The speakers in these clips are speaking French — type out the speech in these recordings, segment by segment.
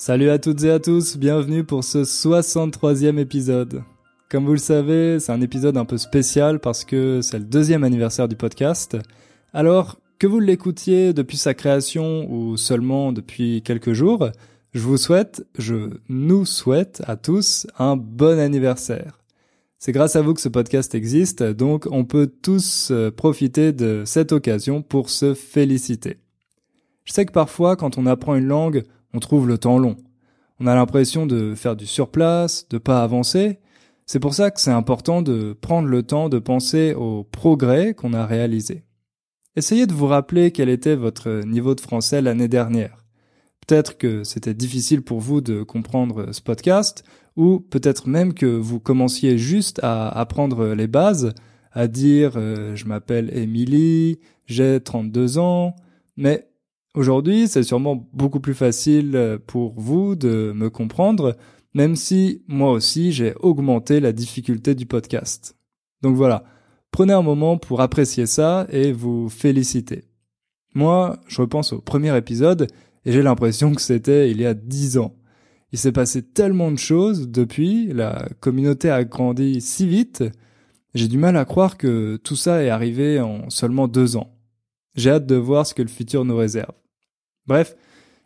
Salut à toutes et à tous, bienvenue pour ce 63e épisode. Comme vous le savez, c'est un épisode un peu spécial parce que c'est le deuxième anniversaire du podcast. Alors, que vous l'écoutiez depuis sa création ou seulement depuis quelques jours, je vous souhaite, je nous souhaite à tous un bon anniversaire. C'est grâce à vous que ce podcast existe, donc on peut tous euh, profiter de cette occasion pour se féliciter. Je sais que parfois, quand on apprend une langue, on trouve le temps long. On a l'impression de faire du surplace, de pas avancer. C'est pour ça que c'est important de prendre le temps de penser au progrès qu'on a réalisé. Essayez de vous rappeler quel était votre niveau de français l'année dernière. Peut-être que c'était difficile pour vous de comprendre ce podcast, ou peut-être même que vous commenciez juste à apprendre les bases, à dire euh, je m'appelle Émilie, j'ai 32 ans, mais Aujourd'hui, c'est sûrement beaucoup plus facile euh, pour vous de me comprendre, même si moi aussi j'ai augmenté la difficulté du podcast. Donc voilà, prenez un moment pour apprécier ça et vous féliciter. Moi, je repense au premier épisode et j'ai l'impression que c'était il y a dix ans. Il s'est passé tellement de choses depuis, la communauté a grandi si vite, j'ai du mal à croire que tout ça est arrivé en seulement deux ans. J'ai hâte de voir ce que le futur nous réserve. Bref,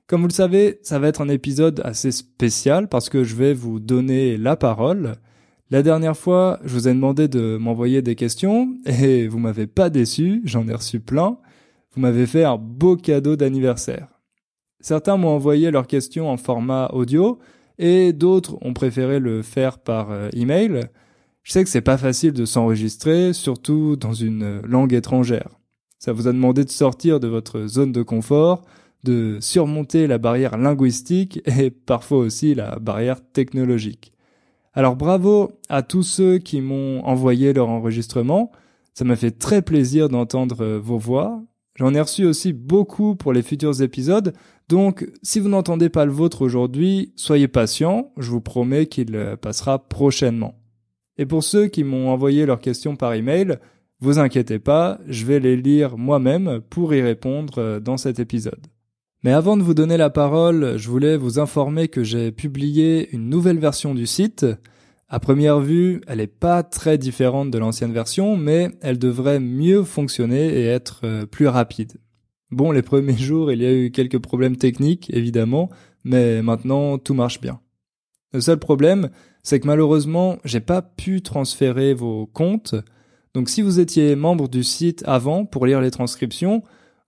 comme vous le savez, ça va être un épisode assez spécial parce que je vais vous donner la parole. La dernière fois, je vous ai demandé de m'envoyer des questions et vous m'avez pas déçu, j'en ai reçu plein. Vous m'avez fait un beau cadeau d'anniversaire. Certains m'ont envoyé leurs questions en format audio et d'autres ont préféré le faire par euh, email. Je sais que c'est pas facile de s'enregistrer, surtout dans une langue étrangère. Ça vous a demandé de sortir de votre zone de confort, de surmonter la barrière linguistique et parfois aussi la barrière technologique. Alors bravo à tous ceux qui m'ont envoyé leur enregistrement. Ça m'a fait très plaisir d'entendre vos voix. J'en ai reçu aussi beaucoup pour les futurs épisodes, donc si vous n'entendez pas le vôtre aujourd'hui, soyez patient, je vous promets qu'il passera prochainement. Et pour ceux qui m'ont envoyé leurs questions par email, vous inquiétez pas, je vais les lire moi-même pour y répondre dans cet épisode. Mais avant de vous donner la parole, je voulais vous informer que j'ai publié une nouvelle version du site. À première vue, elle n'est pas très différente de l'ancienne version, mais elle devrait mieux fonctionner et être euh, plus rapide. Bon, les premiers jours, il y a eu quelques problèmes techniques, évidemment, mais maintenant tout marche bien. Le seul problème, c'est que malheureusement, j'ai pas pu transférer vos comptes. Donc si vous étiez membre du site avant pour lire les transcriptions,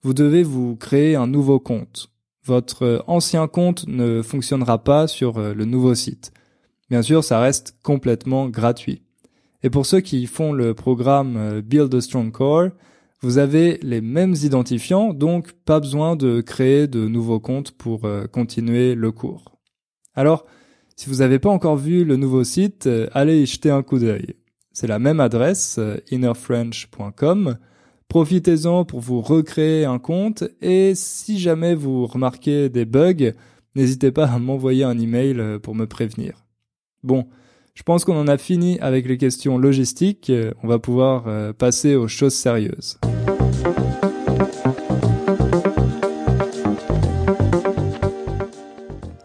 vous devez vous créer un nouveau compte. Votre ancien compte ne fonctionnera pas sur euh, le nouveau site. Bien sûr, ça reste complètement gratuit. Et pour ceux qui font le programme euh, Build a Strong Core, vous avez les mêmes identifiants, donc pas besoin de créer de nouveaux comptes pour euh, continuer le cours. Alors, si vous n'avez pas encore vu le nouveau site, allez y jeter un coup d'œil. C'est la même adresse, innerfrench.com. Profitez-en pour vous recréer un compte et si jamais vous remarquez des bugs, n'hésitez pas à m'envoyer un email euh, pour me prévenir. Bon, je pense qu'on en a fini avec les questions logistiques, on va pouvoir euh, passer aux choses sérieuses.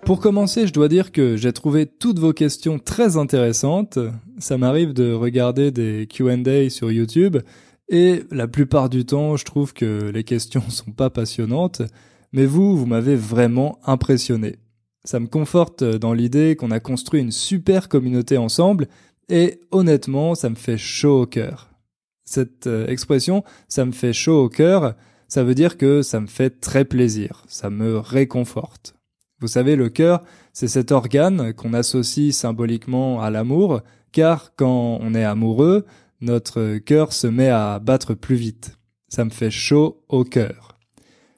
Pour commencer, je dois dire que j'ai trouvé toutes vos questions très intéressantes. Ça m'arrive de regarder des Q&A sur YouTube et la plupart du temps, je trouve que les questions sont pas passionnantes, mais vous, vous m'avez vraiment impressionné. Ça me conforte dans l'idée qu'on a construit une super communauté ensemble, et honnêtement, ça me fait chaud au cœur. Cette euh, expression, ça me fait chaud au cœur, ça veut dire que ça me fait très plaisir, ça me réconforte. Vous savez, le cœur, c'est cet organe qu'on associe symboliquement à l'amour, car quand on est amoureux, notre cœur se met à battre plus vite. Ça me fait chaud au cœur.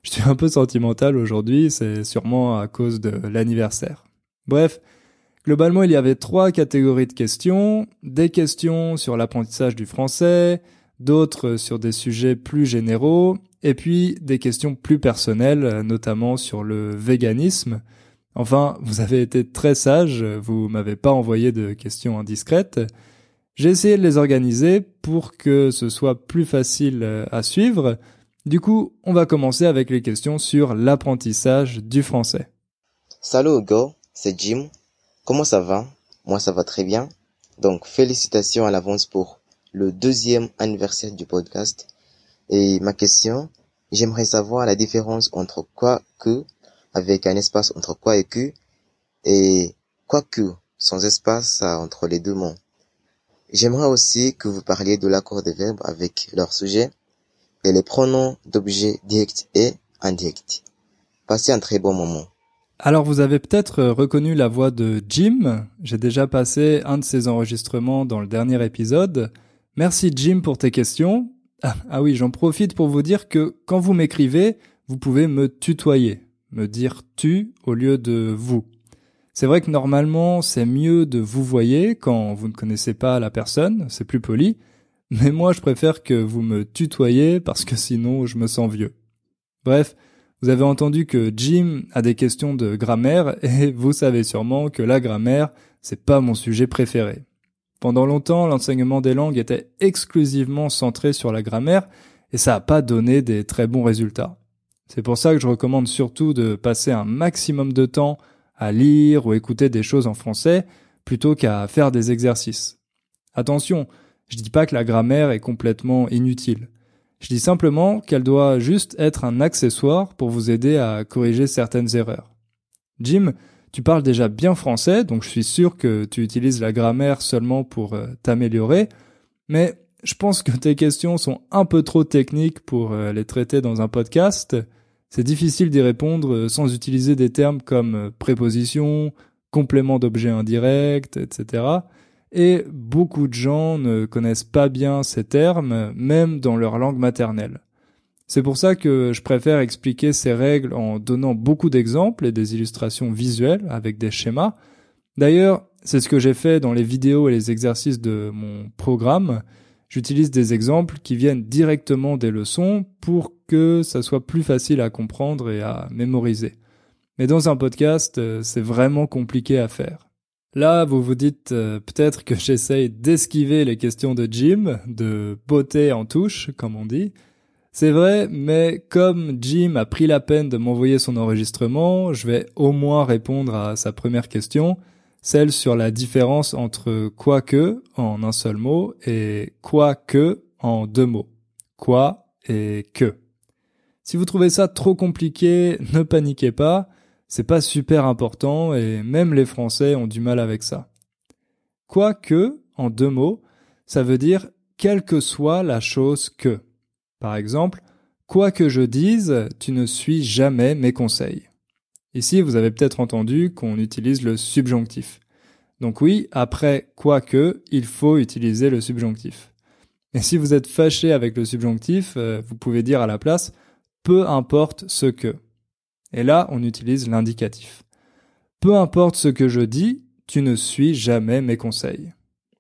Je suis un peu sentimental aujourd'hui, c'est sûrement à cause de l'anniversaire. Bref, globalement il y avait trois catégories de questions, des questions sur l'apprentissage du français, d'autres sur des sujets plus généraux, et puis des questions plus personnelles, notamment sur le véganisme. Enfin, vous avez été très sage, vous m'avez pas envoyé de questions indiscrètes, j'ai essayé de les organiser pour que ce soit plus facile euh, à suivre. Du coup, on va commencer avec les questions sur l'apprentissage du français. Salut Hugo, c'est Jim. Comment ça va? Moi ça va très bien. Donc félicitations à l'avance pour le deuxième anniversaire du podcast. Et ma question, j'aimerais savoir la différence entre quoi que avec un espace entre quoi et que et quoi que sans espace entre les deux mots. J'aimerais aussi que vous parliez de l'accord des verbes avec leur sujet et les pronoms d'objets directs et indirects. Passez un très bon moment. Alors vous avez peut-être euh, reconnu la voix de Jim. J'ai déjà passé un de ses enregistrements dans le dernier épisode. Merci Jim pour tes questions. Ah, ah oui, j'en profite pour vous dire que quand vous m'écrivez, vous pouvez me tutoyer, me dire tu au lieu de vous. C'est vrai que normalement, c'est mieux de vous voyer quand vous ne connaissez pas la personne, c'est plus poli, mais moi je préfère que vous me tutoyez parce que sinon je me sens vieux. Bref, vous avez entendu que Jim a des questions de grammaire et vous savez sûrement que la grammaire, c'est pas mon sujet préféré. Pendant longtemps, l'enseignement des langues était exclusivement centré sur la grammaire et ça n'a pas donné des très bons résultats. C'est pour ça que je recommande surtout de passer un maximum de temps lire ou écouter des choses en français plutôt qu'à faire des exercices. Attention, je dis pas que la grammaire est complètement inutile. Je dis simplement qu'elle doit juste être un accessoire pour vous aider à corriger certaines erreurs. Jim, tu parles déjà bien français, donc je suis sûr que tu utilises la grammaire seulement pour euh, t'améliorer, mais je pense que tes questions sont un peu trop techniques pour euh, les traiter dans un podcast. C'est difficile d'y répondre euh, sans utiliser des termes comme préposition, complément d'objet indirect, etc et beaucoup de gens ne connaissent pas bien ces termes, même dans leur langue maternelle. C'est pour ça que je préfère expliquer ces règles en donnant beaucoup d'exemples et des illustrations visuelles avec des schémas. D'ailleurs, c'est ce que j'ai fait dans les vidéos et les exercices de mon programme. J'utilise des exemples qui viennent directement des leçons pour que ça soit plus facile à comprendre et à mémoriser. Mais dans un podcast, euh, c'est vraiment compliqué à faire. Là, vous vous dites euh, peut-être que j'essaye d'esquiver les questions de Jim, de beauté en touche, comme on dit. C'est vrai, mais comme Jim a pris la peine de m'envoyer son enregistrement, je vais au moins répondre à sa première question, celle sur la différence entre quoique en un seul mot et quoique en deux mots. Quoi et que. Si vous trouvez ça trop compliqué, ne paniquez pas c'est pas super important et même les Français ont du mal avec ça. Quoique, en deux mots, ça veut dire quelle que soit la chose que. Par exemple, quoi que je dise, tu ne suis jamais mes conseils. Ici, vous avez peut-être entendu qu'on utilise le subjonctif. Donc oui, après quoique, il faut utiliser le subjonctif. Et si vous êtes fâché avec le subjonctif, euh, vous pouvez dire à la place peu importe ce que. Et là, on utilise l'indicatif. Peu importe ce que je dis, tu ne suis jamais mes conseils.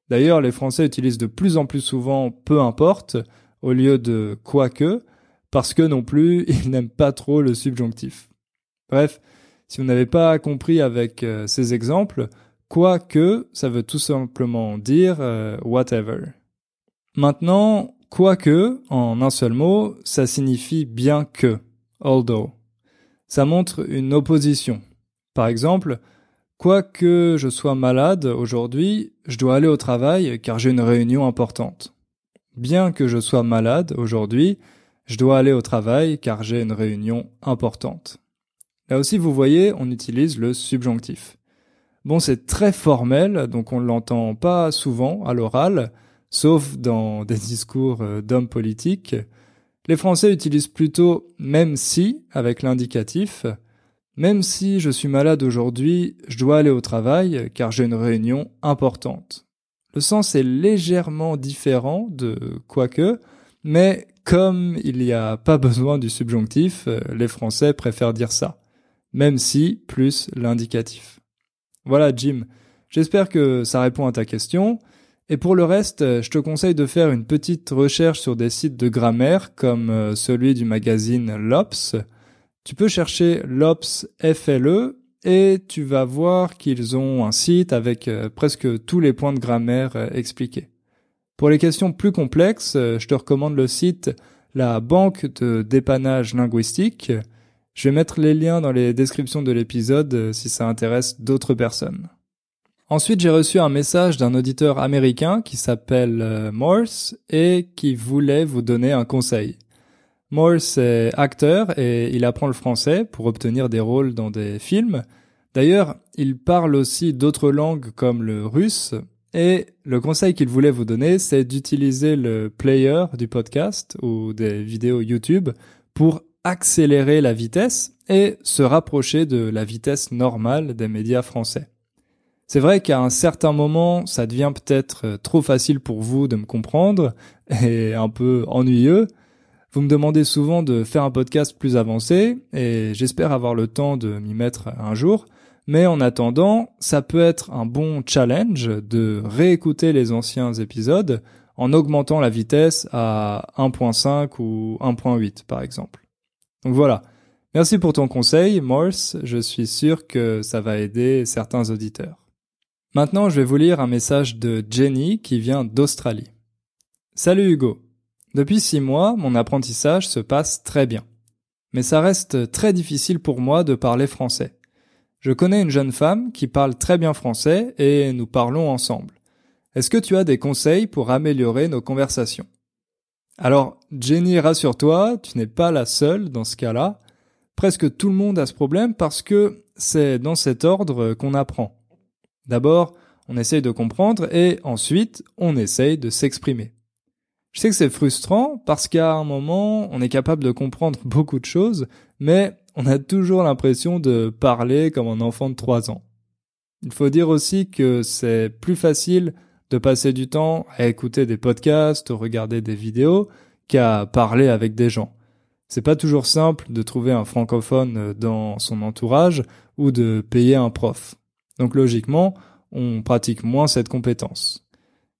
D'ailleurs, les Français utilisent de plus en plus souvent peu importe au lieu de quoique, parce que non plus, ils n'aiment pas trop le subjonctif. Bref, si vous n'avez pas compris avec euh, ces exemples, quoique, ça veut tout simplement dire euh, whatever. Maintenant, quoique, en un seul mot, ça signifie bien que, although ça montre une opposition. Par exemple, quoique je sois malade aujourd'hui, je dois aller au travail car j'ai une réunion importante. Bien que je sois malade aujourd'hui, je dois aller au travail car j'ai une réunion importante. Là aussi, vous voyez, on utilise le subjonctif. Bon, c'est très formel, donc on ne l'entend pas souvent à l'oral, sauf dans des discours euh, d'hommes politiques. Les Français utilisent plutôt même si avec l'indicatif. Même si je suis malade aujourd'hui, je dois aller au travail car j'ai une réunion importante. Le sens est légèrement différent de quoique, mais comme il n'y a pas besoin du subjonctif, les Français préfèrent dire ça. Même si plus l'indicatif. Voilà Jim. J'espère que ça répond à ta question. Et pour le reste, euh, je te conseille de faire une petite recherche sur des sites de grammaire comme euh, celui du magazine LOPS. Tu peux chercher LOPS FLE et tu vas voir qu'ils ont un site avec euh, presque tous les points de grammaire expliqués. Pour les questions plus complexes, je te recommande le site La Banque de dépannage linguistique. Je vais mettre les liens dans les descriptions de l'épisode euh, si ça intéresse d'autres personnes. Ensuite, j'ai reçu un message d'un auditeur américain qui s'appelle euh, Morse et qui voulait vous donner un conseil. Morse est acteur et il apprend le français pour obtenir des rôles dans des films. D'ailleurs, il parle aussi d'autres langues comme le russe et le conseil qu'il voulait vous donner, c'est d'utiliser le player du podcast ou des vidéos YouTube pour accélérer la vitesse et se rapprocher de la vitesse normale des médias français. C'est vrai qu'à un certain moment, ça devient peut-être euh, trop facile pour vous de me comprendre et un peu ennuyeux. Vous me demandez souvent de faire un podcast plus avancé et j'espère avoir le temps de m'y mettre un jour. Mais en attendant, ça peut être un bon challenge de réécouter les anciens épisodes en augmentant la vitesse à 1.5 ou 1.8 par exemple. Donc voilà. Merci pour ton conseil, Morse. Je suis sûr que ça va aider certains auditeurs. Maintenant, je vais vous lire un message de Jenny qui vient d'Australie. Salut Hugo. Depuis six mois, mon apprentissage se passe très bien. Mais ça reste très difficile pour moi de parler français. Je connais une jeune femme qui parle très bien français et nous parlons ensemble. Est-ce que tu as des conseils pour améliorer nos conversations? Alors, Jenny, rassure-toi, tu n'es pas la seule dans ce cas-là. Presque tout le monde a ce problème parce que c'est dans cet ordre qu'on apprend. D'abord, on essaye de comprendre et ensuite, on essaye de s'exprimer. Je sais que c'est frustrant parce qu'à un moment, on est capable de comprendre beaucoup de choses, mais on a toujours l'impression de parler comme un enfant de 3 ans. Il faut dire aussi que c'est plus facile de passer du temps à écouter des podcasts, regarder des vidéos, qu'à parler avec des gens. C'est pas toujours simple de trouver un francophone dans son entourage ou de payer un prof. Donc logiquement, on pratique moins cette compétence.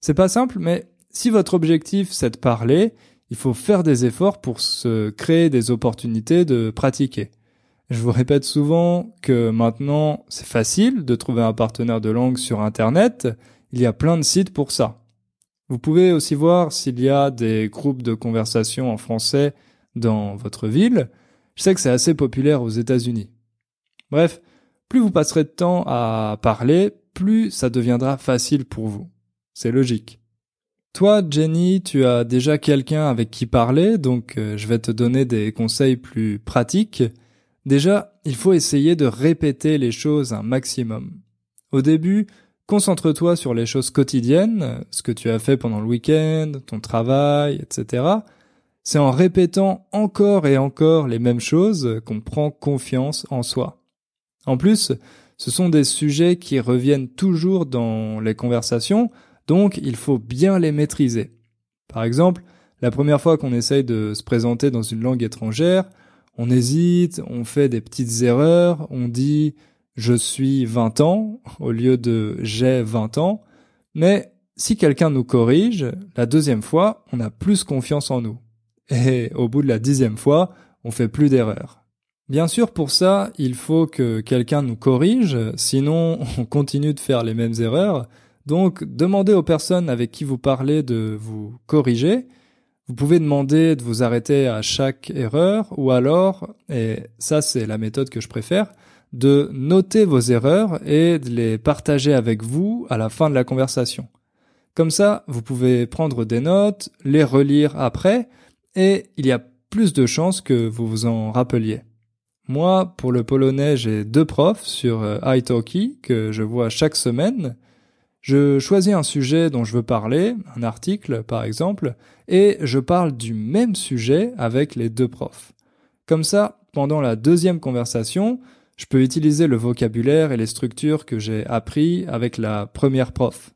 C'est pas simple, mais si votre objectif c'est de parler, il faut faire des efforts pour se créer des opportunités de pratiquer. Je vous répète souvent que maintenant c'est facile de trouver un partenaire de langue sur Internet, il y a plein de sites pour ça. Vous pouvez aussi voir s'il y a des groupes de conversation en français dans votre ville. Je sais que c'est assez populaire aux États-Unis. Bref, plus vous passerez de temps à parler, plus ça deviendra facile pour vous. C'est logique. Toi, Jenny, tu as déjà quelqu'un avec qui parler, donc euh, je vais te donner des conseils plus pratiques. Déjà, il faut essayer de répéter les choses un maximum. Au début, concentre-toi sur les choses quotidiennes, ce que tu as fait pendant le week-end, ton travail, etc. C'est en répétant encore et encore les mêmes choses qu'on prend confiance en soi. En plus, ce sont des sujets qui reviennent toujours dans les conversations, donc il faut bien les maîtriser. Par exemple, la première fois qu'on essaye de se présenter dans une langue étrangère, on hésite, on fait des petites erreurs, on dit je suis 20 ans au lieu de j'ai 20 ans, mais si quelqu'un nous corrige, la deuxième fois, on a plus confiance en nous. Et au bout de la dixième fois, on fait plus d'erreurs. Bien sûr, pour ça, il faut que quelqu'un nous corrige, sinon on continue de faire les mêmes erreurs. Donc, demandez aux personnes avec qui vous parlez de vous corriger. Vous pouvez demander de vous arrêter à chaque erreur, ou alors, et ça c'est la méthode que je préfère, de noter vos erreurs et de les partager avec vous à la fin de la conversation. Comme ça, vous pouvez prendre des notes, les relire après, et il y a plus de chances que vous vous en rappeliez. Moi, pour le polonais, j'ai deux profs sur euh, italki que je vois chaque semaine. Je choisis un sujet dont je veux parler, un article par exemple, et je parle du même sujet avec les deux profs. Comme ça, pendant la deuxième conversation, je peux utiliser le vocabulaire et les structures que j'ai appris avec la première prof.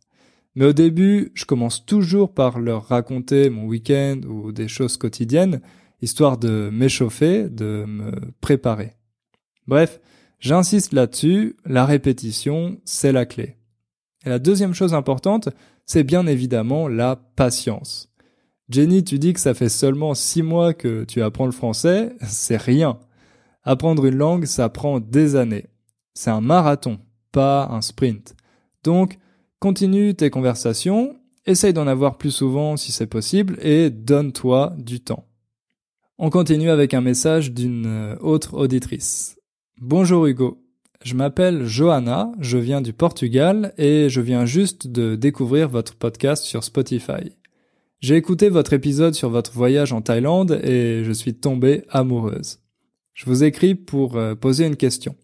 Mais au début, je commence toujours par leur raconter mon week-end ou des choses quotidiennes histoire de m'échauffer, de me préparer. Bref, j'insiste là-dessus, la répétition, c'est la clé. Et la deuxième chose importante, c'est bien évidemment la patience. Jenny, tu dis que ça fait seulement six mois que tu apprends le français, c'est rien. Apprendre une langue, ça prend des années. C'est un marathon, pas un sprint. Donc, continue tes conversations, essaye d'en avoir plus souvent si c'est possible et donne-toi du temps. On continue avec un message d'une euh, autre auditrice. Bonjour Hugo. Je m'appelle Johanna, je viens du Portugal et je viens juste de découvrir votre podcast sur Spotify. J'ai écouté votre épisode sur votre voyage en Thaïlande et je suis tombée amoureuse. Je vous écris pour euh, poser une question.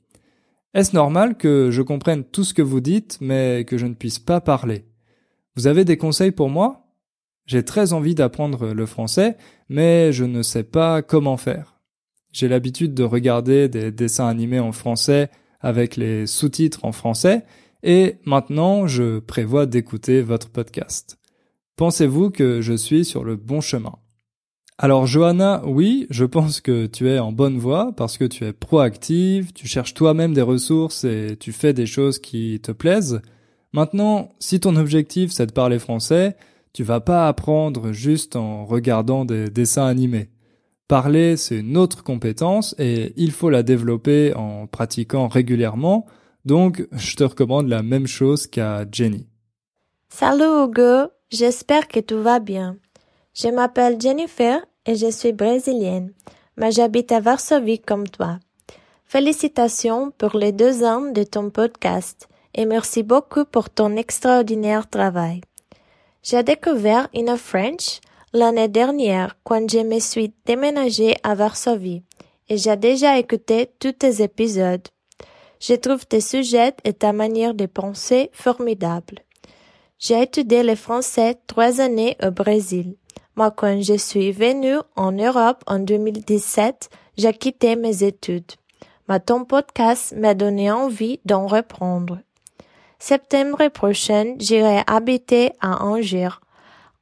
Est-ce normal que je comprenne tout ce que vous dites mais que je ne puisse pas parler? Vous avez des conseils pour moi? J'ai très envie d'apprendre le français, mais je ne sais pas comment faire. J'ai l'habitude de regarder des dessins animés en français avec les sous-titres en français, et maintenant je prévois d'écouter votre podcast. Pensez-vous que je suis sur le bon chemin? Alors Johanna, oui, je pense que tu es en bonne voie parce que tu es proactive, tu cherches toi-même des ressources et tu fais des choses qui te plaisent. Maintenant, si ton objectif c'est de parler français, tu vas pas apprendre juste en regardant des dessins animés. Parler, c'est une autre compétence et il faut la développer en pratiquant régulièrement. Donc, je te recommande la même chose qu'à Jenny. Salut Hugo, j'espère que tout va bien. Je m'appelle Jennifer et je suis brésilienne, mais j'habite à Varsovie comme toi. Félicitations pour les deux ans de ton podcast et merci beaucoup pour ton extraordinaire travail. J'ai découvert In French l'année dernière quand je me suis déménagée à Varsovie et j'ai déjà écouté tous tes épisodes. Je trouve tes sujets et ta manière de penser formidables. J'ai étudié le français trois années au Brésil. Moi, quand je suis venue en Europe en 2017, j'ai quitté mes études. Mais ton podcast m'a donné envie d'en reprendre. Septembre prochain, j'irai habiter à Angers,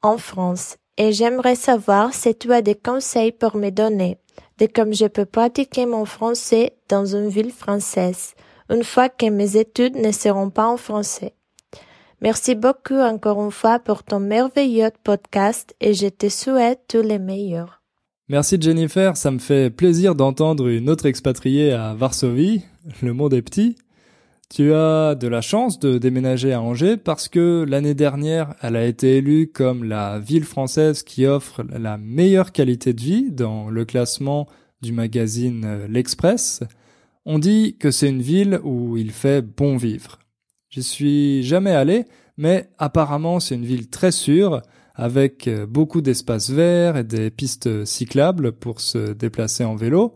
en France, et j'aimerais savoir si tu as des conseils pour me donner de comme je peux pratiquer mon français dans une ville française, une fois que mes études ne seront pas en français. Merci beaucoup encore une fois pour ton merveilleux podcast et je te souhaite tous les meilleurs. Merci Jennifer, ça me fait plaisir d'entendre une autre expatriée à Varsovie. Le monde est petit. Tu as de la chance de déménager à Angers parce que l'année dernière, elle a été élue comme la ville française qui offre la meilleure qualité de vie dans le classement du magazine L'Express. On dit que c'est une ville où il fait bon vivre. J'y suis jamais allé, mais apparemment c'est une ville très sûre, avec euh, beaucoup d'espaces verts et des pistes cyclables pour se déplacer en vélo.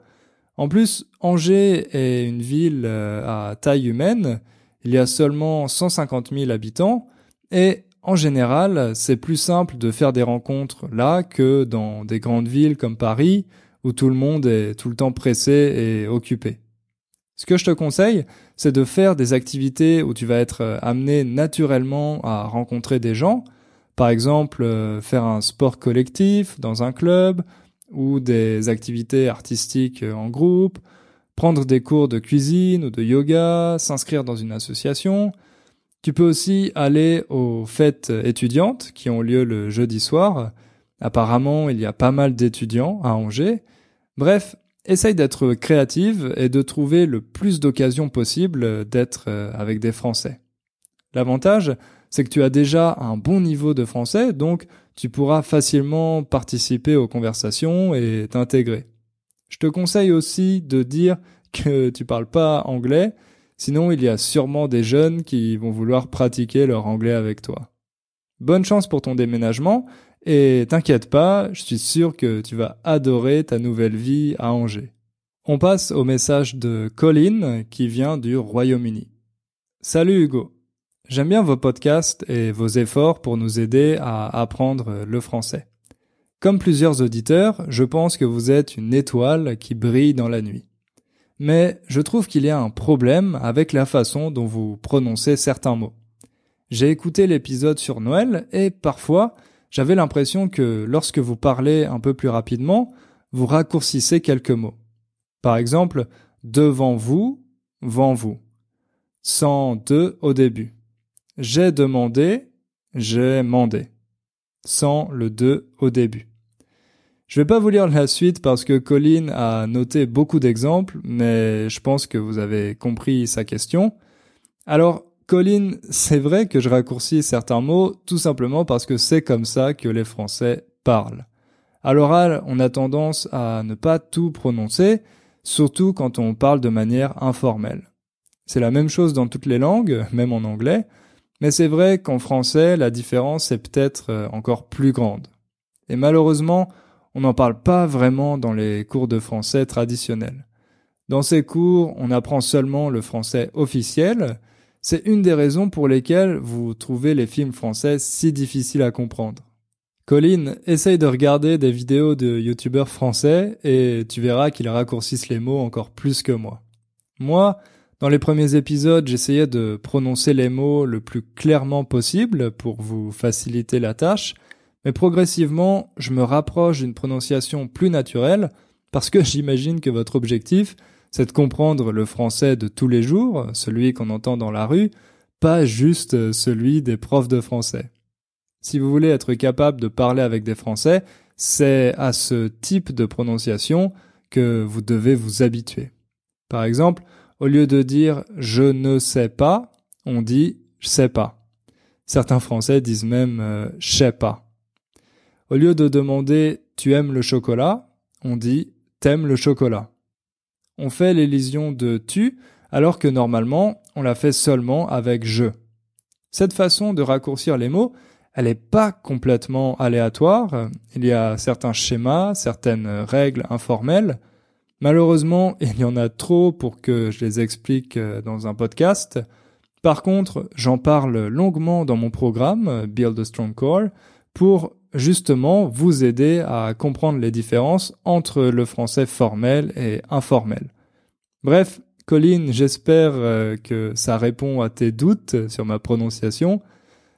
En plus, Angers est une ville euh, à taille humaine. Il y a seulement 150 000 habitants et en général, c'est plus simple de faire des rencontres là que dans des grandes villes comme Paris où tout le monde est tout le temps pressé et occupé. Ce que je te conseille, c'est de faire des activités où tu vas être euh, amené naturellement à rencontrer des gens. Par exemple, euh, faire un sport collectif dans un club, ou des activités artistiques en groupe, prendre des cours de cuisine ou de yoga, s'inscrire dans une association. Tu peux aussi aller aux fêtes étudiantes qui ont lieu le jeudi soir. Apparemment, il y a pas mal d'étudiants à Angers. Bref, essaye d'être créative et de trouver le plus d'occasions possible d'être avec des Français. L'avantage, c'est que tu as déjà un bon niveau de français, donc tu pourras facilement participer aux conversations et t'intégrer. Je te conseille aussi de dire que tu parles pas anglais, sinon il y a sûrement des jeunes qui vont vouloir pratiquer leur anglais avec toi. Bonne chance pour ton déménagement et t'inquiète pas, je suis sûr que tu vas adorer ta nouvelle vie à Angers. On passe au message de Colin qui vient du Royaume-Uni. Salut Hugo. J'aime bien vos podcasts et vos efforts pour nous aider à apprendre le français. Comme plusieurs auditeurs, je pense que vous êtes une étoile qui brille dans la nuit. Mais je trouve qu'il y a un problème avec la façon dont vous prononcez certains mots. J'ai écouté l'épisode sur Noël et parfois j'avais l'impression que lorsque vous parlez un peu plus rapidement, vous raccourcissez quelques mots. Par exemple, devant vous, vent vous. Sans de au début. J'ai demandé, j'ai mandé. Sans le de au début. Je vais pas vous lire la suite parce que Colin a noté beaucoup d'exemples, mais je pense que vous avez compris sa question. Alors, Colin, c'est vrai que je raccourcis certains mots tout simplement parce que c'est comme ça que les Français parlent. À l'oral, on a tendance à ne pas tout prononcer, surtout quand on parle de manière informelle. C'est la même chose dans toutes les langues, même en anglais, mais c'est vrai qu'en français, la différence est peut-être euh, encore plus grande. Et malheureusement, on n'en parle pas vraiment dans les cours de français traditionnels. Dans ces cours, on apprend seulement le français officiel. C'est une des raisons pour lesquelles vous trouvez les films français si difficiles à comprendre. Colin, essaye de regarder des vidéos de youtubeurs français et tu verras qu'ils raccourcissent les mots encore plus que moi. Moi, dans les premiers épisodes, j'essayais de prononcer les mots le plus clairement possible pour vous faciliter la tâche, mais progressivement, je me rapproche d'une prononciation plus naturelle parce que j'imagine que votre objectif, c'est de comprendre le français de tous les jours, celui qu'on entend dans la rue, pas juste celui des profs de français. Si vous voulez être capable de parler avec des Français, c'est à ce type de prononciation que vous devez vous habituer. Par exemple, au lieu de dire je ne sais pas, on dit je sais pas. Certains Français disent même euh, je sais pas. Au lieu de demander tu aimes le chocolat, on dit t'aimes le chocolat. On fait l'élision de tu alors que normalement on la fait seulement avec je. Cette façon de raccourcir les mots, elle n'est pas complètement aléatoire. Il y a certains schémas, certaines règles informelles, Malheureusement, il y en a trop pour que je les explique euh, dans un podcast. Par contre, j'en parle longuement dans mon programme Build a Strong Core pour justement vous aider à comprendre les différences entre le français formel et informel. Bref, Colin, j'espère euh, que ça répond à tes doutes sur ma prononciation.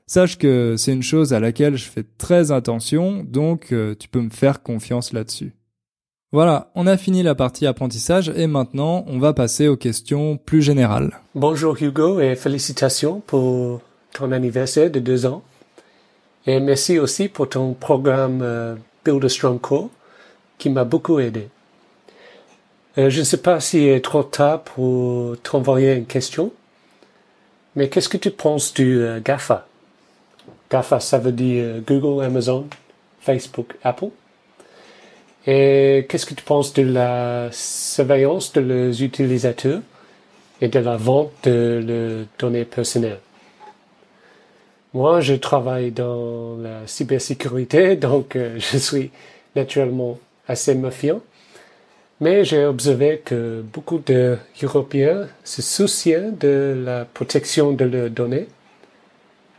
Sache que c'est une chose à laquelle je fais très attention, donc euh, tu peux me faire confiance là-dessus. Voilà, on a fini la partie apprentissage et maintenant on va passer aux questions plus générales. Bonjour Hugo et félicitations pour ton anniversaire de deux ans. Et merci aussi pour ton programme euh, Build a Strong Core qui m'a beaucoup aidé. Euh, je ne sais pas s'il est trop tard pour t'envoyer une question, mais qu'est-ce que tu penses du euh, GAFA? GAFA, ça veut dire Google, Amazon, Facebook, Apple. Et qu'est-ce que tu penses de la surveillance de les utilisateurs et de la vente de leurs données personnelles? Moi, je travaille dans la cybersécurité, donc euh, je suis naturellement assez méfiant. Mais j'ai observé que beaucoup d'Européens se soucient de la protection de leurs données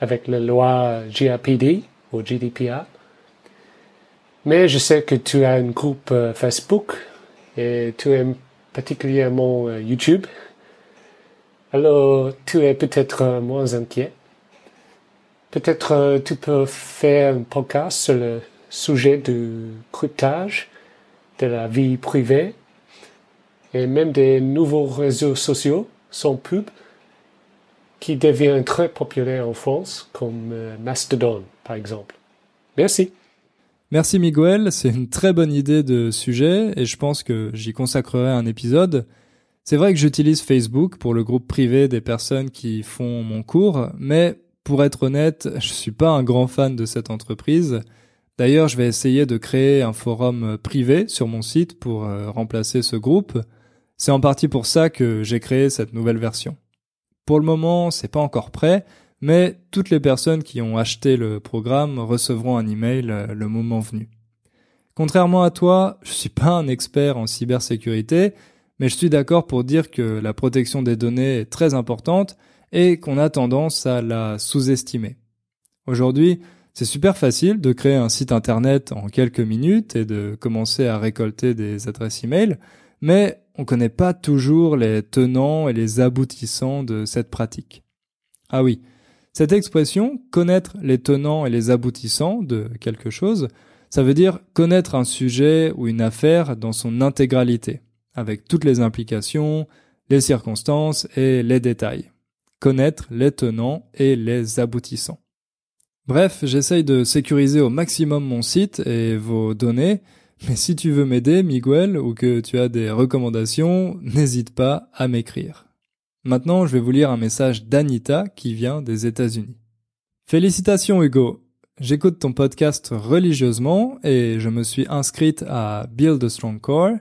avec la loi GAPD ou GDPR. Mais je sais que tu as un groupe euh, Facebook et tu aimes particulièrement euh, YouTube. Alors, tu es peut-être moins inquiet. Peut-être tu peux faire un podcast sur le sujet du cryptage, de la vie privée et même des nouveaux réseaux sociaux sans pub qui deviennent très populaires en France, comme Mastodon, par exemple. Merci. Merci Miguel, c'est une très bonne idée de sujet et je pense que j'y consacrerai un épisode. C'est vrai que j'utilise Facebook pour le groupe privé des personnes qui font mon cours, mais pour être honnête, je suis pas un grand fan de cette entreprise. D'ailleurs, je vais essayer de créer un forum privé sur mon site pour euh, remplacer ce groupe. C'est en partie pour ça que j'ai créé cette nouvelle version. Pour le moment, c'est pas encore prêt, mais toutes les personnes qui ont acheté le programme recevront un email euh, le moment venu. Contrairement à toi, je suis pas un expert en cybersécurité, mais je suis d'accord pour dire que la protection des données est très importante et qu'on a tendance à la sous-estimer. Aujourd'hui, c'est super facile de créer un site internet en quelques minutes et de commencer à récolter des adresses email, mais on connaît pas toujours les tenants et les aboutissants de cette pratique. Ah oui, cette expression, connaître les tenants et les aboutissants de quelque chose, ça veut dire connaître un sujet ou une affaire dans son intégralité, avec toutes les implications, les circonstances et les détails. Connaître les tenants et les aboutissants. Bref, j'essaye de sécuriser au maximum mon site et vos données, mais si tu veux m'aider, Miguel, ou que tu as des recommandations, n'hésite pas à m'écrire. Maintenant, je vais vous lire un message d'Anita qui vient des États-Unis. Félicitations Hugo. J'écoute ton podcast religieusement et je me suis inscrite à Build a Strong Core.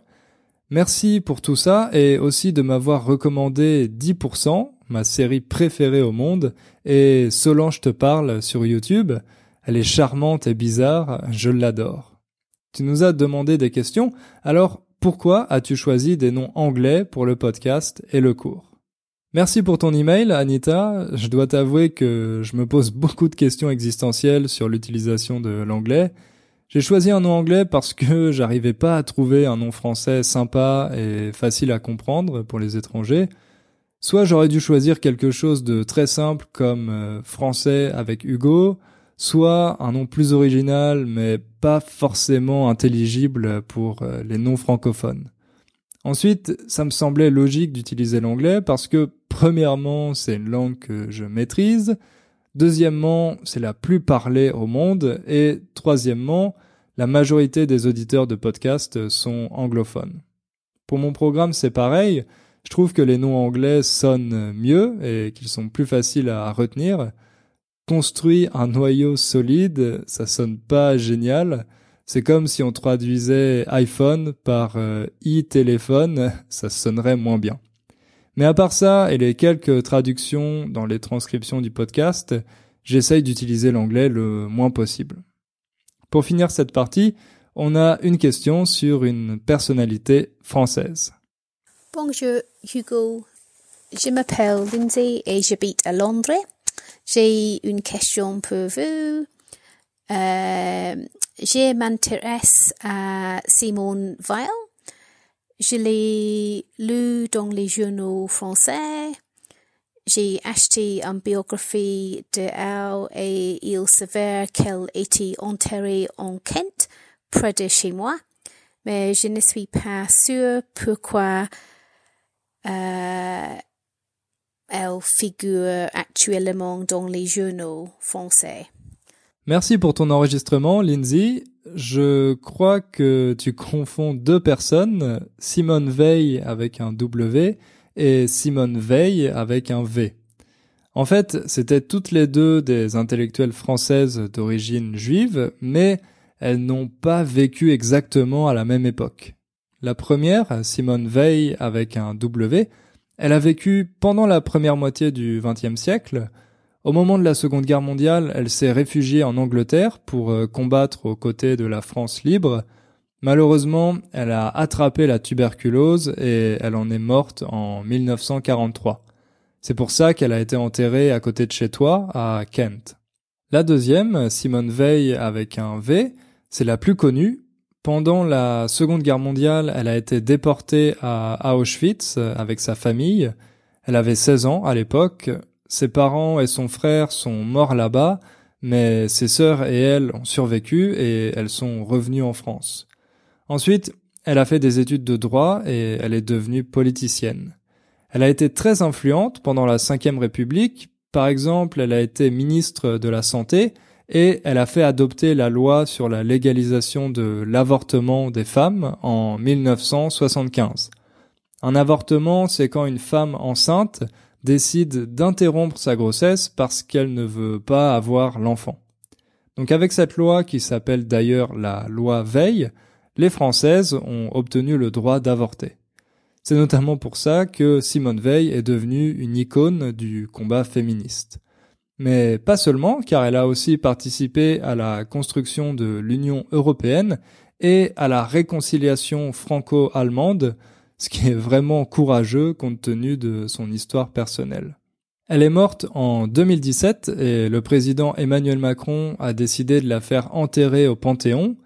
Merci pour tout ça et aussi de m'avoir recommandé 10%, ma série préférée au monde, et Solange te parle sur YouTube. Elle est charmante et bizarre, je l'adore. Tu nous as demandé des questions, alors pourquoi as-tu choisi des noms anglais pour le podcast et le cours? Merci pour ton email, Anita. Je dois t'avouer que je me pose beaucoup de questions existentielles sur l'utilisation de l'anglais. J'ai choisi un nom anglais parce que j'arrivais pas à trouver un nom français sympa et facile à comprendre pour les étrangers. Soit j'aurais dû choisir quelque chose de très simple comme euh, français avec Hugo, soit un nom plus original mais pas forcément intelligible pour euh, les non francophones. Ensuite, ça me semblait logique d'utiliser l'anglais parce que premièrement, c'est une langue que je maîtrise, deuxièmement, c'est la plus parlée au monde et troisièmement, la majorité des auditeurs de podcasts sont anglophones. Pour mon programme, c'est pareil, je trouve que les noms anglais sonnent mieux et qu'ils sont plus faciles à retenir. Construit un noyau solide, ça sonne pas génial. C'est comme si on traduisait iPhone par euh, e-téléphone, ça sonnerait moins bien. Mais à part ça et les quelques traductions dans les transcriptions du podcast, j'essaye d'utiliser l'anglais le moins possible. Pour finir cette partie, on a une question sur une personnalité française. Bonjour Hugo, je m'appelle Lindsay et j'habite à Londres. J'ai une question pour vous. Euh, je m'intéresse à Simone Weil. Je l'ai lu dans les journaux français. J'ai acheté une biographie de elle et il s'avère qu'elle était enterrée en Kent, près de chez moi. Mais je ne suis pas sûre pourquoi elle figure actuellement dans les journaux français. Merci pour ton enregistrement, Lindsay. Je crois que tu confonds deux personnes, Simone Veil avec un W et Simone Veil avec un V. En fait, c'était toutes les deux des intellectuelles françaises d'origine juive, mais elles n'ont pas vécu exactement à la même époque. La première, Simone Veil avec un W, elle a vécu pendant la première moitié du XXe siècle. Au moment de la Seconde Guerre mondiale, elle s'est réfugiée en Angleterre pour euh, combattre aux côtés de la France libre. Malheureusement, elle a attrapé la tuberculose et elle en est morte en 1943. C'est pour ça qu'elle a été enterrée à côté de chez toi, à Kent. La deuxième, Simone Veil avec un V, c'est la plus connue pendant la Seconde Guerre mondiale, elle a été déportée à Auschwitz euh, avec sa famille. Elle avait 16 ans à l'époque. Ses parents et son frère sont morts là-bas, mais ses sœurs et elle ont survécu et elles sont revenues en France. Ensuite, elle a fait des études de droit et elle est devenue politicienne. Elle a été très influente pendant la Ve République. Par exemple, elle a été ministre de la Santé et elle a fait adopter la loi sur la légalisation de l'avortement des femmes en 1975. Un avortement, c'est quand une femme enceinte décide d'interrompre sa grossesse parce qu'elle ne veut pas avoir l'enfant. Donc avec cette loi qui s'appelle d'ailleurs la loi Veil, les Françaises ont obtenu le droit d'avorter. C'est notamment pour ça que Simone Veil est devenue une icône du combat féministe. Mais pas seulement, car elle a aussi participé à la construction de l'Union européenne et à la réconciliation franco-allemande, ce qui est vraiment courageux compte tenu de son histoire personnelle. Elle est morte en 2017 et le président Emmanuel Macron a décidé de la faire enterrer au Panthéon.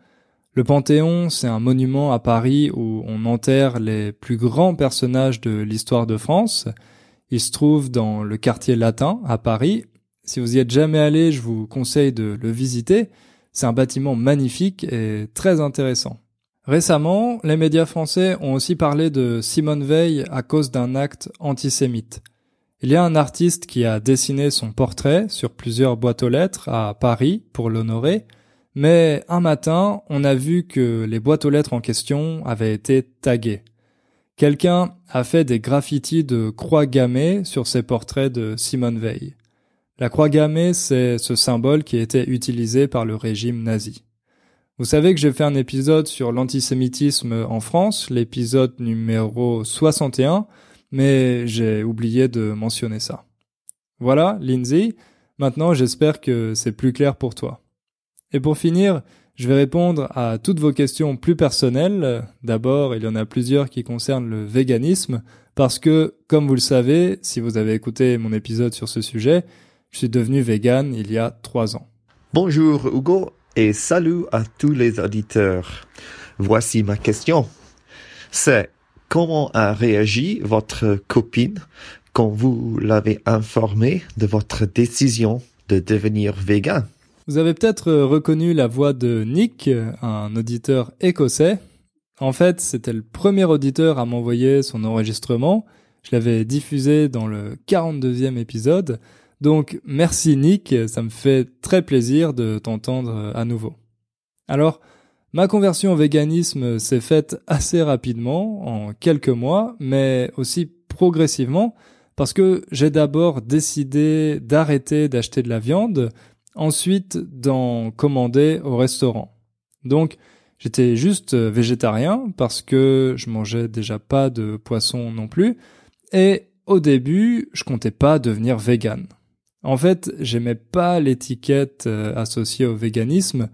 Le Panthéon, c'est un monument à Paris où on enterre les plus grands personnages de l'histoire de France. Il se trouve dans le quartier latin à Paris si vous y êtes jamais allé, je vous conseille de le visiter. C'est un bâtiment magnifique et très intéressant. Récemment, les médias français ont aussi parlé de Simone Veil à cause d'un acte antisémite. Il y a un artiste qui a dessiné son portrait sur plusieurs boîtes aux lettres à Paris pour l'honorer, mais un matin, on a vu que les boîtes aux lettres en question avaient été taguées. Quelqu'un a fait des graffitis de croix gammées sur ces portraits de Simone Veil. La croix gammée, c'est ce symbole qui était utilisé par le régime nazi. Vous savez que j'ai fait un épisode sur l'antisémitisme en France, l'épisode numéro 61, mais j'ai oublié de mentionner ça. Voilà, Lindsay, maintenant j'espère que c'est plus clair pour toi. Et pour finir, je vais répondre à toutes vos questions plus personnelles. D'abord, il y en a plusieurs qui concernent le véganisme, parce que, comme vous le savez, si vous avez écouté mon épisode sur ce sujet, je suis devenu vegan il y a trois ans. Bonjour Hugo et salut à tous les auditeurs. Voici ma question. C'est comment a réagi votre copine quand vous l'avez informée de votre décision de devenir vegan? Vous avez peut-être reconnu la voix de Nick, un auditeur écossais. En fait, c'était le premier auditeur à m'envoyer son enregistrement. Je l'avais diffusé dans le 42e épisode. Donc merci Nick, ça me fait très plaisir de t'entendre à nouveau. Alors, ma conversion au véganisme s'est faite assez rapidement, en quelques mois, mais aussi progressivement, parce que j'ai d'abord décidé d'arrêter d'acheter de la viande, ensuite d'en commander au restaurant. Donc, j'étais juste végétarien parce que je mangeais déjà pas de poisson non plus, et au début, je comptais pas devenir vegan. En fait, j'aimais pas l'étiquette euh, associée au véganisme.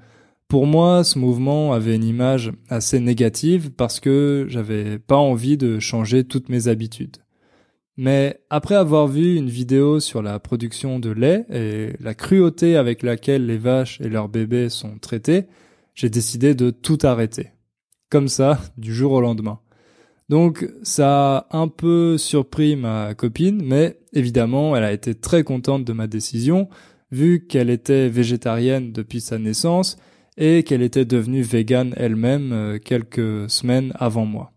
Pour moi, ce mouvement avait une image assez négative parce que j'avais pas envie de changer toutes mes habitudes. Mais après avoir vu une vidéo sur la production de lait et la cruauté avec laquelle les vaches et leurs bébés sont traités, j'ai décidé de tout arrêter. Comme ça, du jour au lendemain. Donc ça a un peu surpris ma copine, mais évidemment elle a été très contente de ma décision, vu qu'elle était végétarienne depuis sa naissance et qu'elle était devenue végane elle-même euh, quelques semaines avant moi.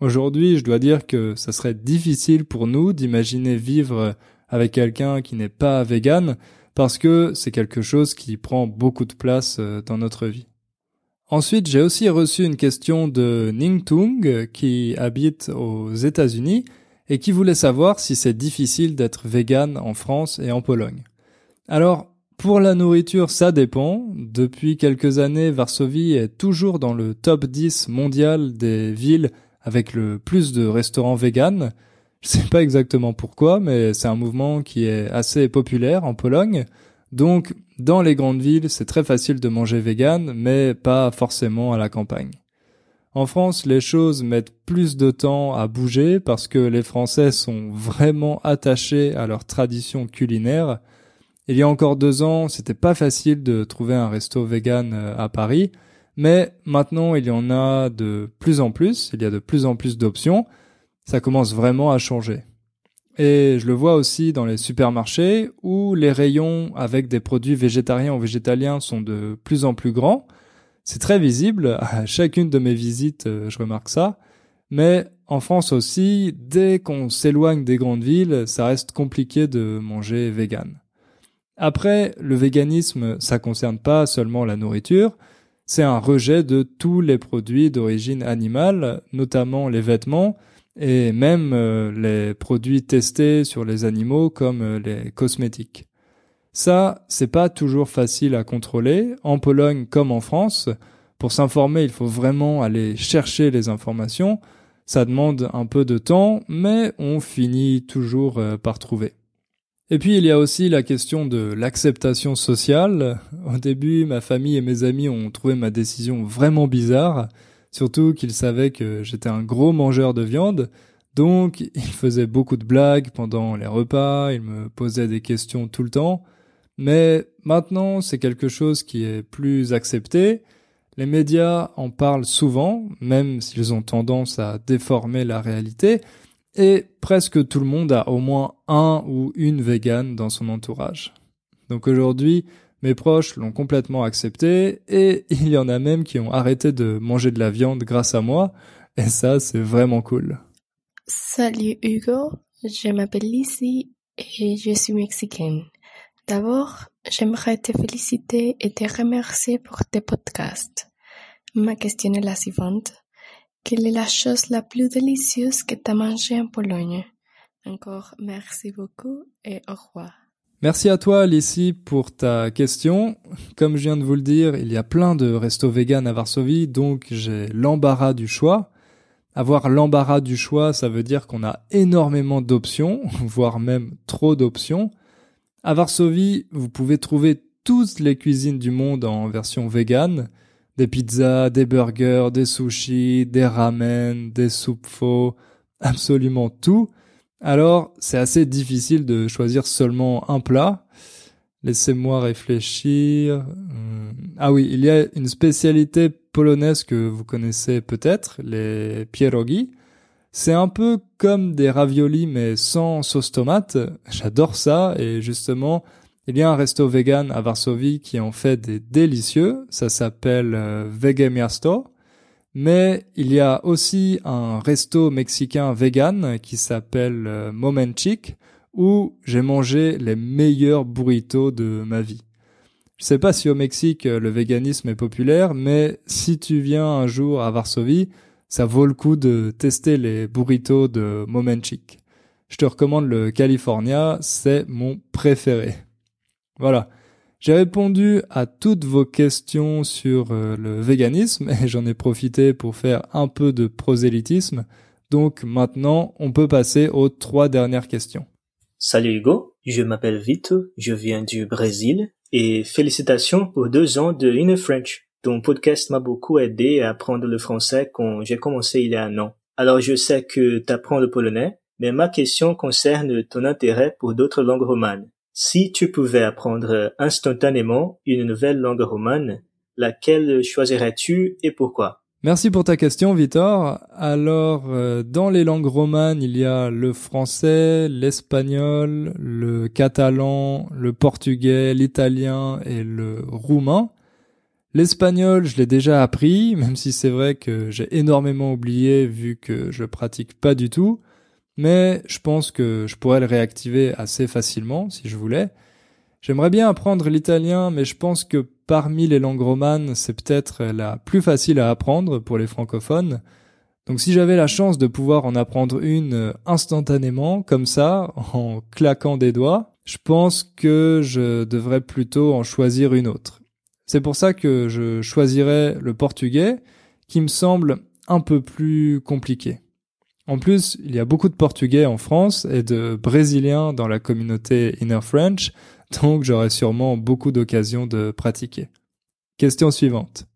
Aujourd'hui, je dois dire que ça serait difficile pour nous d'imaginer vivre avec quelqu'un qui n'est pas végane parce que c'est quelque chose qui prend beaucoup de place euh, dans notre vie. Ensuite, j'ai aussi reçu une question de Ning Tung qui habite aux États-Unis et qui voulait savoir si c'est difficile d'être vegan en France et en Pologne. Alors, pour la nourriture, ça dépend. Depuis quelques années, Varsovie est toujours dans le top 10 mondial des villes avec le plus de restaurants vegan. Je sais pas exactement pourquoi, mais c'est un mouvement qui est assez populaire en Pologne. Donc, dans les grandes villes, c'est très facile de manger vegan, mais pas forcément à la campagne. En France, les choses mettent plus de temps à bouger parce que les Français sont vraiment attachés à leur tradition culinaire. Il y a encore deux ans, c'était pas facile de trouver un resto vegan euh, à Paris, mais maintenant il y en a de plus en plus, il y a de plus en plus d'options. Ça commence vraiment à changer. Et je le vois aussi dans les supermarchés où les rayons avec des produits végétariens ou végétaliens sont de plus en plus grands. C'est très visible, à chacune de mes visites euh, je remarque ça. Mais en France aussi, dès qu'on s'éloigne des grandes villes, ça reste compliqué de manger vegan. Après, le véganisme, ça concerne pas seulement la nourriture, c'est un rejet de tous les produits d'origine animale, notamment les vêtements, et même euh, les produits testés sur les animaux comme euh, les cosmétiques. Ça, c'est pas toujours facile à contrôler, en Pologne comme en France. Pour s'informer, il faut vraiment aller chercher les informations. Ça demande un peu de temps, mais on finit toujours euh, par trouver. Et puis il y a aussi la question de l'acceptation sociale. Au début, ma famille et mes amis ont trouvé ma décision vraiment bizarre. Surtout qu'ils savaient que j'étais un gros mangeur de viande, donc ils faisaient beaucoup de blagues pendant les repas, ils me posaient des questions tout le temps. Mais maintenant, c'est quelque chose qui est plus accepté. Les médias en parlent souvent, même s'ils ont tendance à déformer la réalité, et presque tout le monde a au moins un ou une végane dans son entourage. Donc aujourd'hui, mes proches l'ont complètement accepté et il y en a même qui ont arrêté de manger de la viande grâce à moi et ça c'est vraiment cool. Salut Hugo, je m'appelle Lizzie et je suis mexicaine. D'abord, j'aimerais te féliciter et te remercier pour tes podcasts. Ma question est la suivante. Quelle est la chose la plus délicieuse que tu as mangée en Pologne? Encore merci beaucoup et au revoir. Merci à toi, Lissy, pour ta question. Comme je viens de vous le dire, il y a plein de restos vegan à Varsovie, donc j'ai l'embarras du choix. Avoir l'embarras du choix, ça veut dire qu'on a énormément d'options, voire même trop d'options. À Varsovie, vous pouvez trouver toutes les cuisines du monde en version vegan. Des pizzas, des burgers, des sushis, des ramen, des soupes faux, absolument tout. Alors, c'est assez difficile de choisir seulement un plat. Laissez-moi réfléchir. Hmm. Ah oui, il y a une spécialité polonaise que vous connaissez peut-être, les pierogi. C'est un peu comme des raviolis mais sans sauce tomate. J'adore ça et justement, il y a un resto vegan à Varsovie qui en fait des délicieux. Ça s'appelle euh, Vegemiasto. Mais il y a aussi un resto mexicain vegan qui s'appelle euh, Momenchik où j'ai mangé les meilleurs burritos de ma vie. Je sais pas si au Mexique euh, le véganisme est populaire, mais si tu viens un jour à Varsovie, ça vaut le coup de tester les burritos de Momenchik. Je te recommande le California, c'est mon préféré. Voilà. J'ai répondu à toutes vos questions sur euh, le véganisme et j'en ai profité pour faire un peu de prosélytisme. Donc maintenant, on peut passer aux trois dernières questions. Salut Hugo, je m'appelle Vito, je viens du Brésil et félicitations pour deux ans de In French. Ton podcast m'a beaucoup aidé à apprendre le français quand j'ai commencé il y a un an. Alors je sais que tu apprends le polonais, mais ma question concerne ton intérêt pour d'autres langues romanes. Si tu pouvais apprendre instantanément une nouvelle langue romane, laquelle choisirais-tu et pourquoi? Merci pour ta question, Victor. Alors, euh, dans les langues romanes, il y a le français, l'espagnol, le catalan, le portugais, l'italien et le roumain. L'espagnol, je l'ai déjà appris, même si c'est vrai que j'ai énormément oublié vu que je pratique pas du tout mais je pense que je pourrais le réactiver assez facilement si je voulais. J'aimerais bien apprendre l'italien, mais je pense que parmi les langues romanes, c'est peut-être la plus facile à apprendre pour les francophones. Donc si j'avais la chance de pouvoir en apprendre une instantanément, comme ça, en claquant des doigts, je pense que je devrais plutôt en choisir une autre. C'est pour ça que je choisirais le portugais, qui me semble un peu plus compliqué. En plus, il y a beaucoup de Portugais en France et de Brésiliens dans la communauté Inner French, donc j'aurai sûrement beaucoup d'occasions de pratiquer. Question suivante.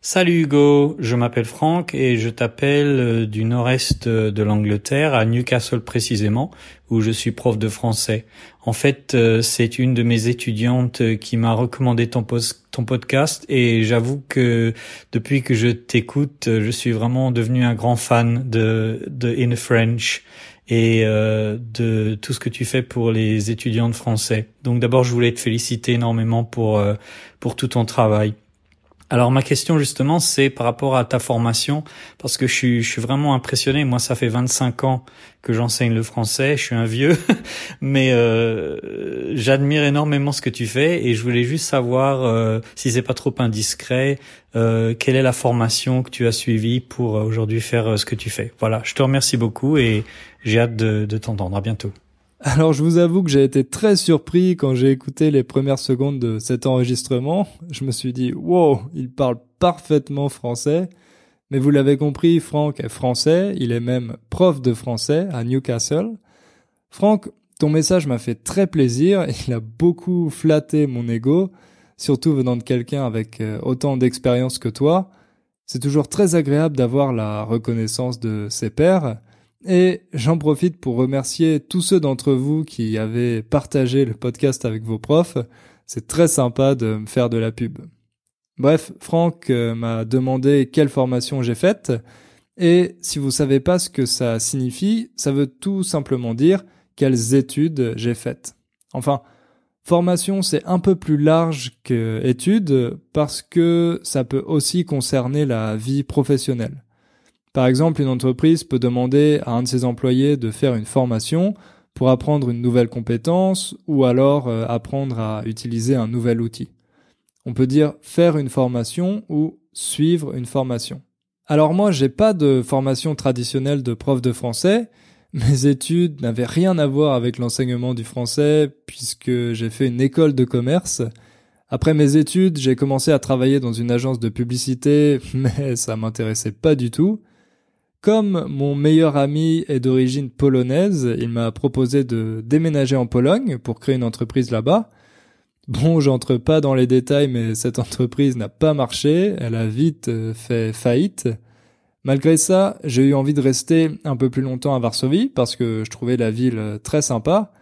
Salut Hugo, je m'appelle Franck et je t'appelle euh, du nord-est euh, de l'Angleterre, à Newcastle précisément, où je suis prof de français. En fait, euh, c'est une de mes étudiantes qui m'a recommandé ton, podcast et j'avoue que depuis que je t'écoute, je suis vraiment devenu un grand fan de, In French et de tout ce que tu fais pour les étudiants de français. Donc d'abord, je voulais te féliciter énormément pour tout ton travail. Alors ma question justement, c'est par rapport à ta formation, parce que je suis, je suis vraiment impressionné. Moi, ça fait 25 ans que j'enseigne le français, je suis un vieux, mais euh, j'admire énormément ce que tu fais et je voulais juste savoir, euh, si c'est pas trop indiscret, euh, quelle est la formation que tu as suivie pour aujourd'hui faire ce que tu fais. Voilà, je te remercie beaucoup et j'ai hâte de, de t'entendre. À bientôt. Alors je vous avoue que j'ai été très surpris quand j'ai écouté les premières secondes de cet enregistrement. Je me suis dit wow, il parle parfaitement français. Mais vous l'avez compris, Franck est français, il est même prof de français à Newcastle. Franck, ton message m'a fait très plaisir, il a beaucoup flatté mon ego, surtout venant de quelqu'un avec euh, autant d'expérience que toi. C'est toujours très agréable d'avoir la reconnaissance de ses pairs. Et j'en profite pour remercier tous ceux d'entre vous qui avaient partagé le podcast avec vos profs. C'est très sympa de me faire de la pub. Bref, Franck euh, m'a demandé quelle formation j'ai faite. Et si vous savez pas ce que ça signifie, ça veut tout simplement dire quelles études j'ai faites. Enfin, formation c'est un peu plus large que études parce que ça peut aussi concerner la vie professionnelle. Par exemple, une entreprise peut demander à un de ses employés de faire une formation pour apprendre une nouvelle compétence ou alors euh, apprendre à utiliser un nouvel outil. On peut dire faire une formation ou suivre une formation. Alors moi, j'ai pas de formation traditionnelle de prof de français, Mes études n'avaient rien à voir avec l'enseignement du français puisque j'ai fait une école de commerce. Après mes études, j'ai commencé à travailler dans une agence de publicité, mais ça m'intéressait pas du tout. Comme mon meilleur ami est d'origine polonaise, il m'a proposé de déménager en Pologne pour créer une entreprise là-bas. Bon, j'entre pas dans les détails, mais cette entreprise n'a pas marché, elle a vite euh, fait faillite. Malgré ça, j'ai eu envie de rester un peu plus longtemps à Varsovie parce que je trouvais la ville euh, très sympa.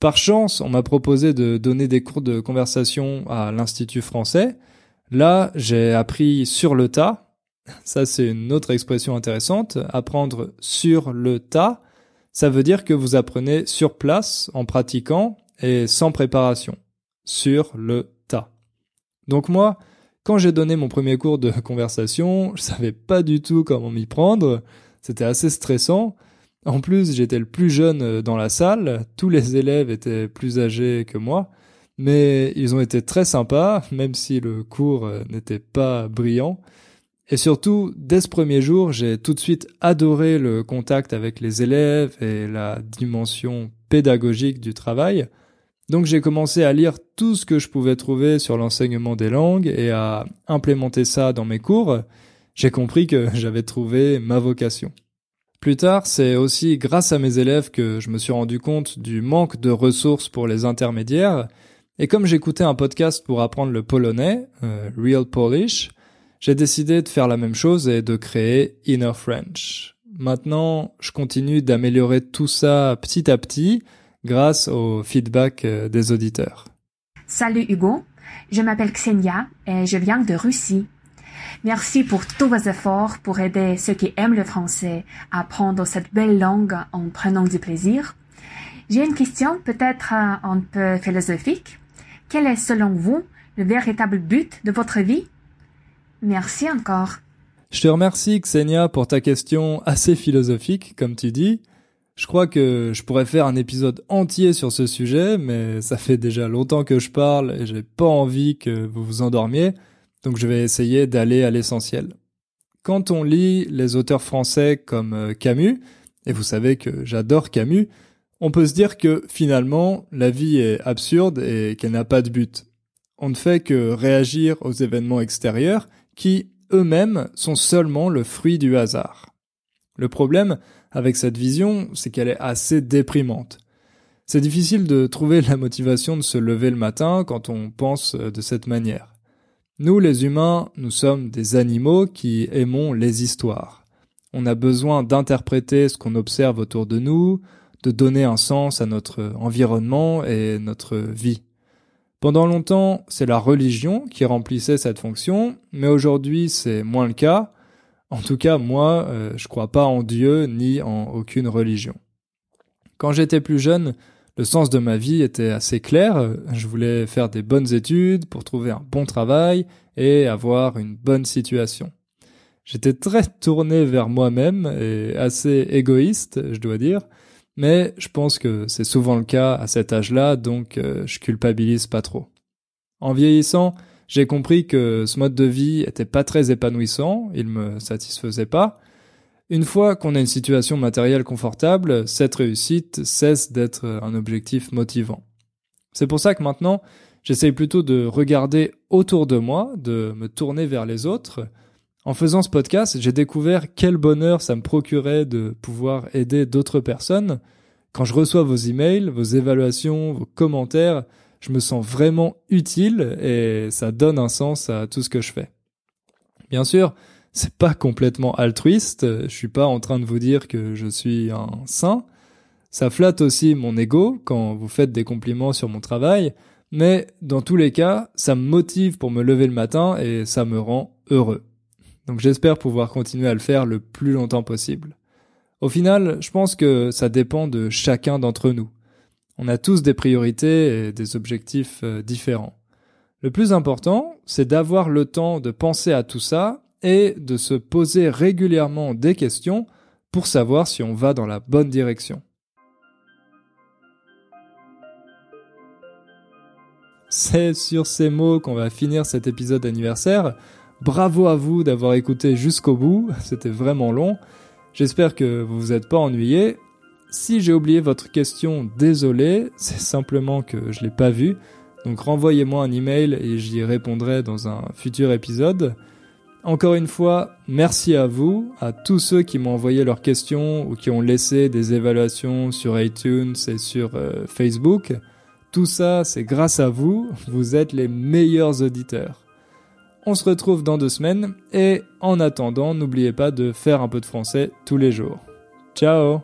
Par chance, on m'a proposé de donner des cours de conversation à l'Institut français. Là, j'ai appris sur le tas, ça, c'est une autre expression intéressante. Apprendre sur le tas, ça veut dire que vous apprenez sur place, en pratiquant et sans préparation. Sur le tas. Donc moi, quand j'ai donné mon premier cours de conversation, je savais pas du tout comment m'y prendre. C'était assez stressant. En plus, j'étais le plus jeune dans la salle. Tous les élèves étaient plus âgés que moi. Mais ils ont été très sympas, même si le cours n'était pas brillant. Et surtout, dès ce premier jour, j'ai tout de suite adoré le contact avec les élèves et la dimension pédagogique du travail. Donc j'ai commencé à lire tout ce que je pouvais trouver sur l'enseignement des langues et à implémenter ça dans mes cours. J'ai compris que j'avais trouvé ma vocation. Plus tard, c'est aussi grâce à mes élèves que je me suis rendu compte du manque de ressources pour les intermédiaires. Et comme j'écoutais un podcast pour apprendre le polonais, euh, Real Polish, j'ai décidé de faire la même chose et de créer Inner French. Maintenant, je continue d'améliorer tout ça petit à petit grâce au feedback euh, des auditeurs. Salut Hugo, je m'appelle Xenia et je viens de Russie. Merci pour tous vos efforts pour aider ceux qui aiment le français à apprendre cette belle langue en prenant du plaisir. J'ai une question peut-être euh, un peu philosophique. Quel est selon vous le véritable but de votre vie? Merci encore. Je te remercie, Xenia, pour ta question assez philosophique, comme tu dis. Je crois que je pourrais faire un épisode entier sur ce sujet, mais ça fait déjà longtemps que je parle et j'ai pas envie que vous vous endormiez, donc je vais essayer d'aller à l'essentiel. Quand on lit les auteurs français comme euh, Camus, et vous savez que j'adore Camus, on peut se dire que finalement la vie est absurde et qu'elle n'a pas de but. On ne fait que réagir aux événements extérieurs qui, eux-mêmes, sont seulement le fruit du hasard. Le problème avec cette vision, c'est qu'elle est assez déprimante. C'est difficile de trouver la motivation de se lever le matin quand on pense de cette manière. Nous, les humains, nous sommes des animaux qui aimons les histoires. On a besoin d'interpréter ce qu'on observe autour de nous, de donner un sens à notre environnement et notre vie. Pendant longtemps, c'est la religion qui remplissait cette fonction, mais aujourd'hui c'est moins le cas. En tout cas, moi, euh, je crois pas en Dieu ni en aucune religion. Quand j'étais plus jeune, le sens de ma vie était assez clair. Je voulais faire des bonnes études pour trouver un bon travail et avoir une bonne situation. J'étais très tourné vers moi-même et assez égoïste, je dois dire. Mais je pense que c'est souvent le cas à cet âge-là, donc euh, je culpabilise pas trop. En vieillissant, j'ai compris que ce mode de vie était pas très épanouissant, il me satisfaisait pas. Une fois qu'on a une situation matérielle confortable, cette réussite cesse d'être un objectif motivant. C'est pour ça que maintenant, j'essaye plutôt de regarder autour de moi, de me tourner vers les autres, en faisant ce podcast, j'ai découvert quel bonheur ça me procurait de pouvoir aider d'autres personnes. Quand je reçois vos emails, vos évaluations, vos commentaires, je me sens vraiment utile et ça donne un sens à tout ce que je fais. Bien sûr, c'est pas complètement altruiste, je suis pas en train de vous dire que je suis un saint. Ça flatte aussi mon ego quand vous faites des compliments sur mon travail, mais dans tous les cas, ça me motive pour me lever le matin et ça me rend heureux. Donc j'espère pouvoir continuer à le faire le plus longtemps possible. Au final, je pense que ça dépend de chacun d'entre nous. On a tous des priorités et des objectifs euh, différents. Le plus important, c'est d'avoir le temps de penser à tout ça et de se poser régulièrement des questions pour savoir si on va dans la bonne direction. C'est sur ces mots qu'on va finir cet épisode anniversaire. Bravo à vous d'avoir écouté jusqu'au bout, c'était vraiment long. J'espère que vous vous êtes pas ennuyé. Si j'ai oublié votre question, désolé, c'est simplement que je l'ai pas vu. Donc renvoyez-moi un email et j'y répondrai dans un futur épisode. Encore une fois, merci à vous, à tous ceux qui m'ont envoyé leurs questions ou qui ont laissé des évaluations sur iTunes et sur euh, Facebook. Tout ça, c'est grâce à vous, vous êtes les meilleurs auditeurs. On se retrouve dans deux semaines et en attendant, n'oubliez pas de faire un peu de français tous les jours. Ciao